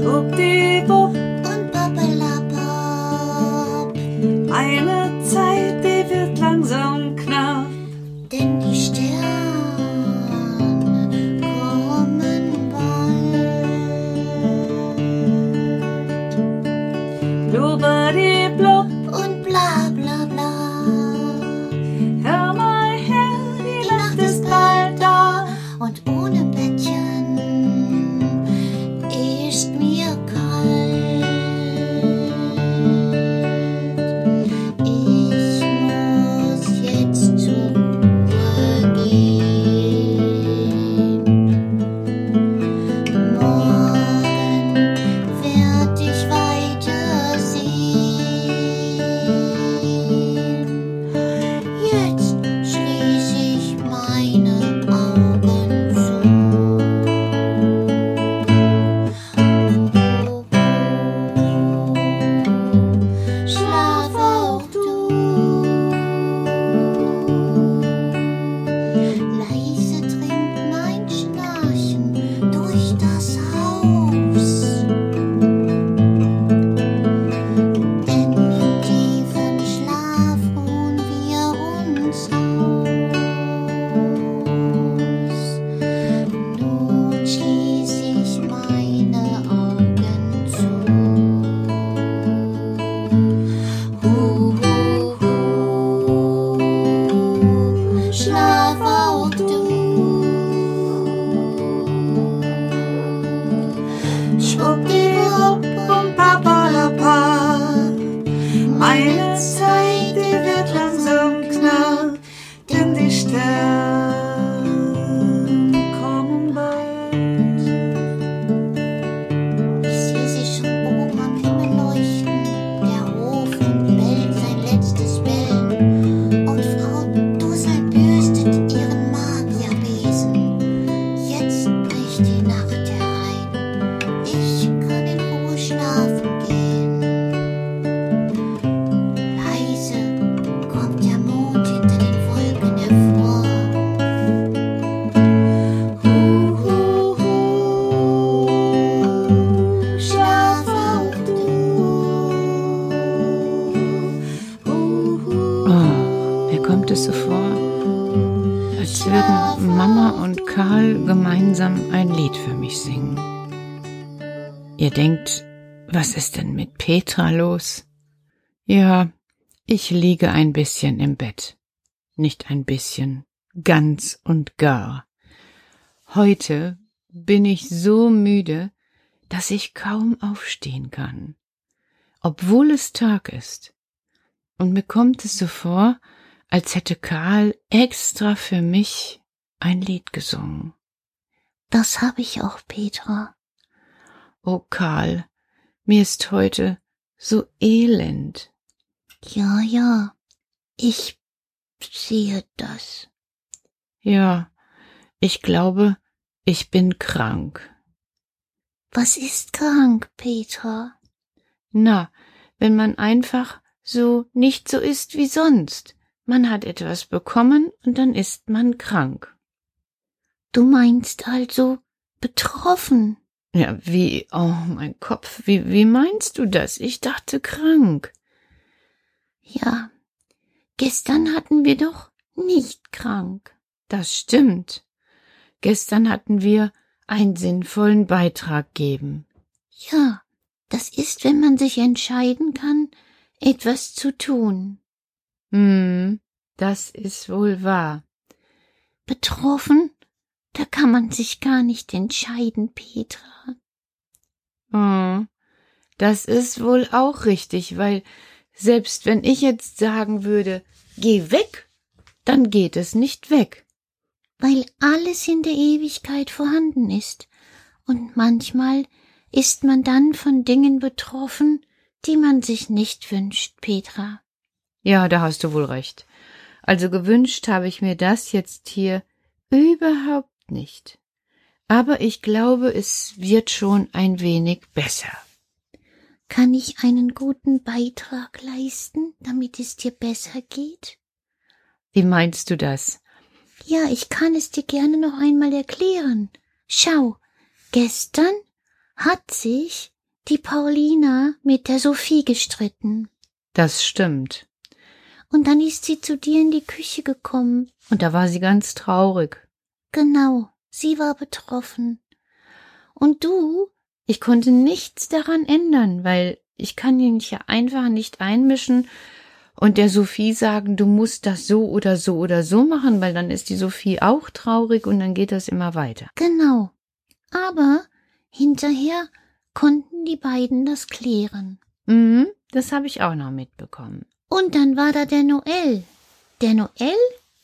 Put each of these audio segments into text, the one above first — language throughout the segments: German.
Schwuppdiwupp. Uns Ihr denkt, was ist denn mit Petra los? Ja, ich liege ein bisschen im Bett. Nicht ein bisschen, ganz und gar. Heute bin ich so müde, dass ich kaum aufstehen kann, obwohl es Tag ist. Und mir kommt es so vor, als hätte Karl extra für mich ein Lied gesungen. Das hab ich auch, Petra. Oh Karl, mir ist heute so elend. Ja, ja, ich sehe das. Ja, ich glaube, ich bin krank. Was ist krank, Petra? Na, wenn man einfach so nicht so ist wie sonst. Man hat etwas bekommen und dann ist man krank. Du meinst also betroffen? Ja, wie, oh mein Kopf, wie, wie meinst du das? Ich dachte krank. Ja, gestern hatten wir doch nicht krank. Das stimmt. Gestern hatten wir einen sinnvollen Beitrag geben. Ja, das ist, wenn man sich entscheiden kann, etwas zu tun. Hm, das ist wohl wahr. Betroffen? Da kann man sich gar nicht entscheiden, Petra. Oh, das ist wohl auch richtig, weil selbst wenn ich jetzt sagen würde, geh weg, dann geht es nicht weg. Weil alles in der Ewigkeit vorhanden ist. Und manchmal ist man dann von Dingen betroffen, die man sich nicht wünscht, Petra. Ja, da hast du wohl recht. Also gewünscht habe ich mir das jetzt hier überhaupt nicht. Aber ich glaube, es wird schon ein wenig besser. Kann ich einen guten Beitrag leisten, damit es dir besser geht? Wie meinst du das? Ja, ich kann es dir gerne noch einmal erklären. Schau, gestern hat sich die Paulina mit der Sophie gestritten. Das stimmt. Und dann ist sie zu dir in die Küche gekommen. Und da war sie ganz traurig. Genau, sie war betroffen. Und du? Ich konnte nichts daran ändern, weil ich kann mich ja einfach nicht einmischen und der Sophie sagen, du musst das so oder so oder so machen, weil dann ist die Sophie auch traurig und dann geht das immer weiter. Genau. Aber hinterher konnten die beiden das klären. Mhm, das habe ich auch noch mitbekommen. Und dann war da der Noel. Der Noel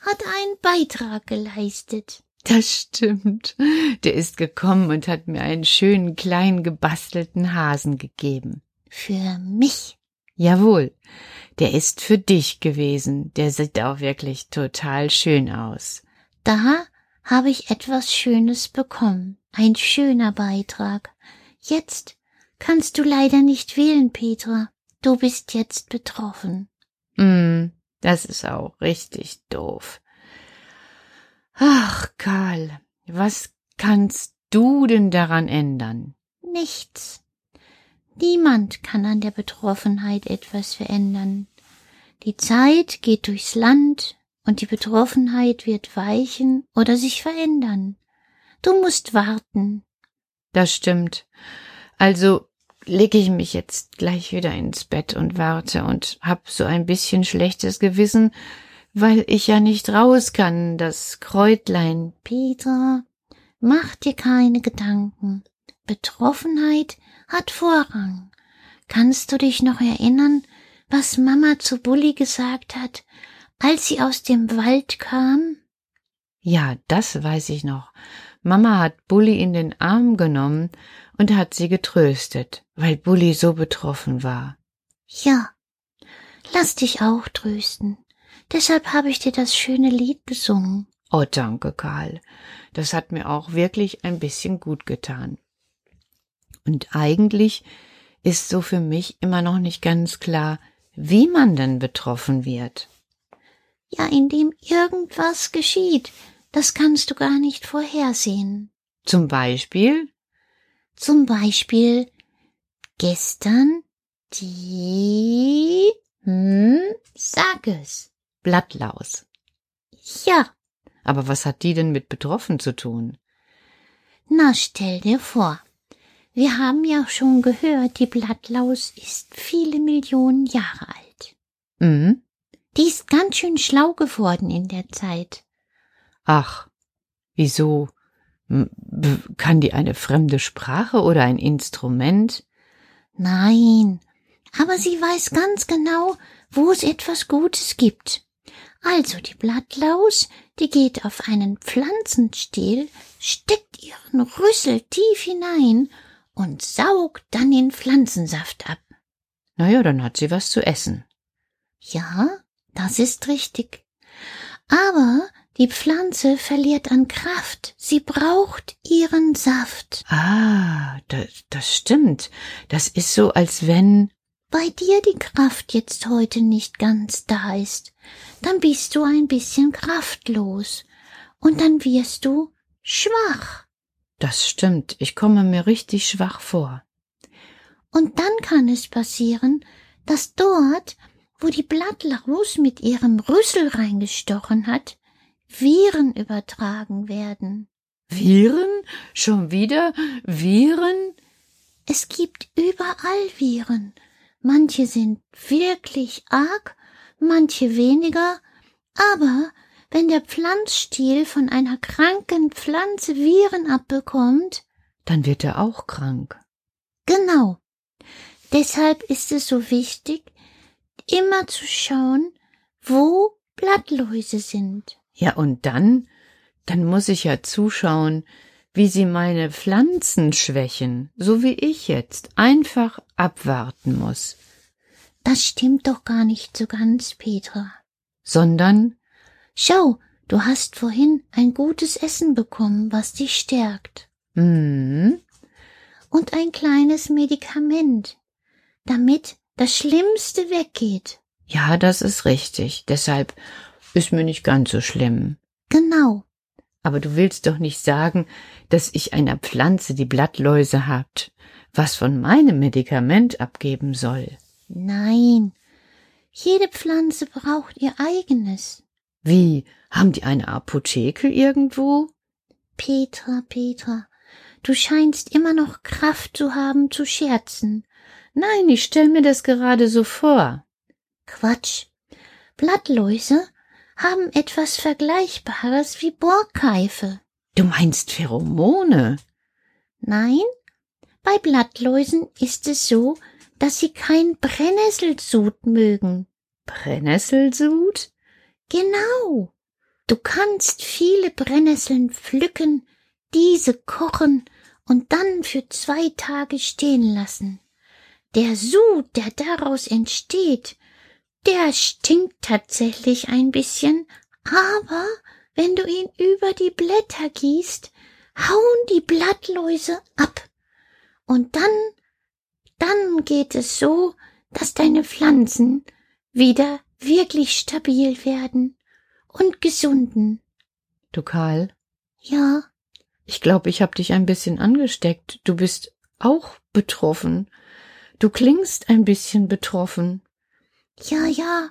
hat einen Beitrag geleistet. Das stimmt. Der ist gekommen und hat mir einen schönen kleinen gebastelten Hasen gegeben. Für mich. Jawohl. Der ist für dich gewesen. Der sieht auch wirklich total schön aus. Da habe ich etwas Schönes bekommen. Ein schöner Beitrag. Jetzt kannst du leider nicht wählen, Petra. Du bist jetzt betroffen. Mm, das ist auch richtig doof. Ach, Karl, was kannst du denn daran ändern? Nichts. Niemand kann an der Betroffenheit etwas verändern. Die Zeit geht durchs Land und die Betroffenheit wird weichen oder sich verändern. Du musst warten. Das stimmt. Also lege ich mich jetzt gleich wieder ins Bett und warte und hab so ein bisschen schlechtes Gewissen, weil ich ja nicht raus kann, das Kräutlein. Petra, mach dir keine Gedanken. Betroffenheit hat Vorrang. Kannst du dich noch erinnern, was Mama zu Bulli gesagt hat, als sie aus dem Wald kam? Ja, das weiß ich noch. Mama hat Bulli in den Arm genommen und hat sie getröstet, weil Bulli so betroffen war. Ja, lass dich auch trösten. Deshalb habe ich dir das schöne Lied gesungen. Oh, danke, Karl. Das hat mir auch wirklich ein bisschen gut getan. Und eigentlich ist so für mich immer noch nicht ganz klar, wie man denn betroffen wird. Ja, indem irgendwas geschieht, das kannst du gar nicht vorhersehen. Zum Beispiel? Zum Beispiel gestern die, hm, sag es. Blattlaus. Ja. Aber was hat die denn mit betroffen zu tun? Na, stell dir vor. Wir haben ja schon gehört, die Blattlaus ist viele Millionen Jahre alt. Mhm. Die ist ganz schön schlau geworden in der Zeit. Ach, wieso? Kann die eine fremde Sprache oder ein Instrument? Nein, aber sie weiß ganz genau, wo es etwas Gutes gibt. Also die Blattlaus, die geht auf einen Pflanzenstiel, steckt ihren Rüssel tief hinein und saugt dann den Pflanzensaft ab. Na ja, dann hat sie was zu essen. Ja, das ist richtig. Aber die Pflanze verliert an Kraft. Sie braucht ihren Saft. Ah, das, das stimmt. Das ist so, als wenn bei dir die Kraft jetzt heute nicht ganz da ist. Dann bist du ein bisschen kraftlos. Und dann wirst du schwach. Das stimmt. Ich komme mir richtig schwach vor. Und dann kann es passieren, dass dort, wo die Blattlaus mit ihrem Rüssel reingestochen hat, Viren übertragen werden. Viren? Schon wieder Viren? Es gibt überall Viren. Manche sind wirklich arg, manche weniger, aber wenn der Pflanzstiel von einer kranken Pflanze Viren abbekommt, dann wird er auch krank. Genau. Deshalb ist es so wichtig, immer zu schauen, wo Blattläuse sind. Ja, und dann, dann muss ich ja zuschauen, wie sie meine Pflanzen schwächen, so wie ich jetzt, einfach abwarten muss. Das stimmt doch gar nicht so ganz, Petra. Sondern? Schau, du hast vorhin ein gutes Essen bekommen, was dich stärkt. Mhm. Und ein kleines Medikament, damit das Schlimmste weggeht. Ja, das ist richtig. Deshalb ist mir nicht ganz so schlimm. Genau. Aber du willst doch nicht sagen, dass ich einer Pflanze die Blattläuse habt, was von meinem Medikament abgeben soll. Nein, jede Pflanze braucht ihr eigenes. Wie? Haben die eine Apotheke irgendwo? Petra, Petra, du scheinst immer noch Kraft zu haben zu scherzen. Nein, ich stell mir das gerade so vor. Quatsch. Blattläuse haben etwas Vergleichbares wie Borkeife. Du meinst Pheromone? Nein, bei Blattläusen ist es so, dass sie kein Brennnesselsud mögen. Brennnesselsud? Genau. Du kannst viele Brennnesseln pflücken, diese kochen und dann für zwei Tage stehen lassen. Der Sud, der daraus entsteht, der stinkt tatsächlich ein bisschen, aber wenn du ihn über die Blätter gießt, hauen die Blattläuse ab. Und dann, dann geht es so, dass deine Pflanzen wieder wirklich stabil werden und gesunden. Du Karl? Ja. Ich glaube, ich hab dich ein bisschen angesteckt. Du bist auch betroffen. Du klingst ein bisschen betroffen. Ja, ja,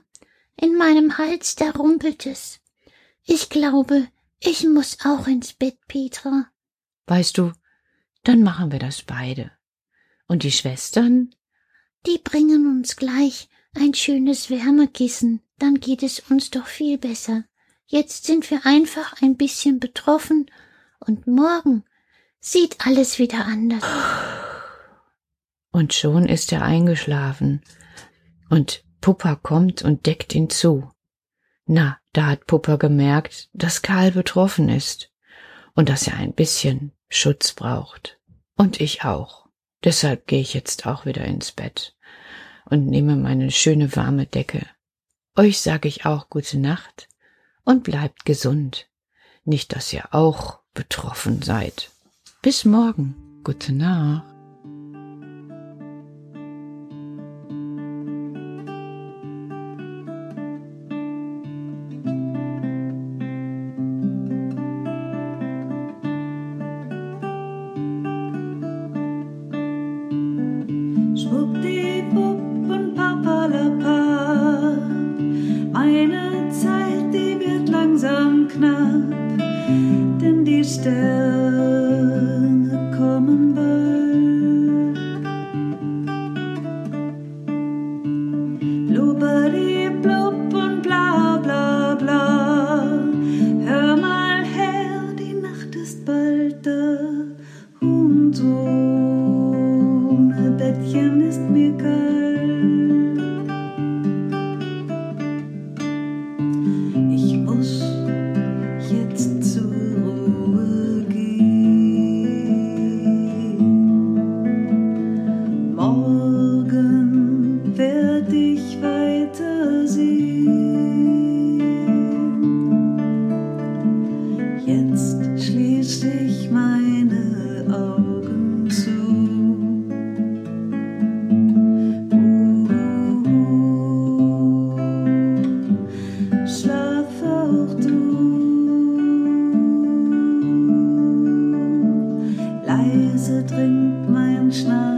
in meinem Hals, da rumpelt es. Ich glaube, ich muss auch ins Bett, Petra. Weißt du, dann machen wir das beide. Und die Schwestern? Die bringen uns gleich ein schönes Wärmekissen, dann geht es uns doch viel besser. Jetzt sind wir einfach ein bisschen betroffen und morgen sieht alles wieder anders. Und schon ist er eingeschlafen und Puppa kommt und deckt ihn zu. Na, da hat Puppa gemerkt, dass Karl betroffen ist und dass er ein bisschen Schutz braucht. Und ich auch. Deshalb gehe ich jetzt auch wieder ins Bett und nehme meine schöne warme Decke. Euch sage ich auch gute Nacht und bleibt gesund. Nicht, dass ihr auch betroffen seid. Bis morgen. Gute Nacht. Langsam knapp, denn die Sterne snap.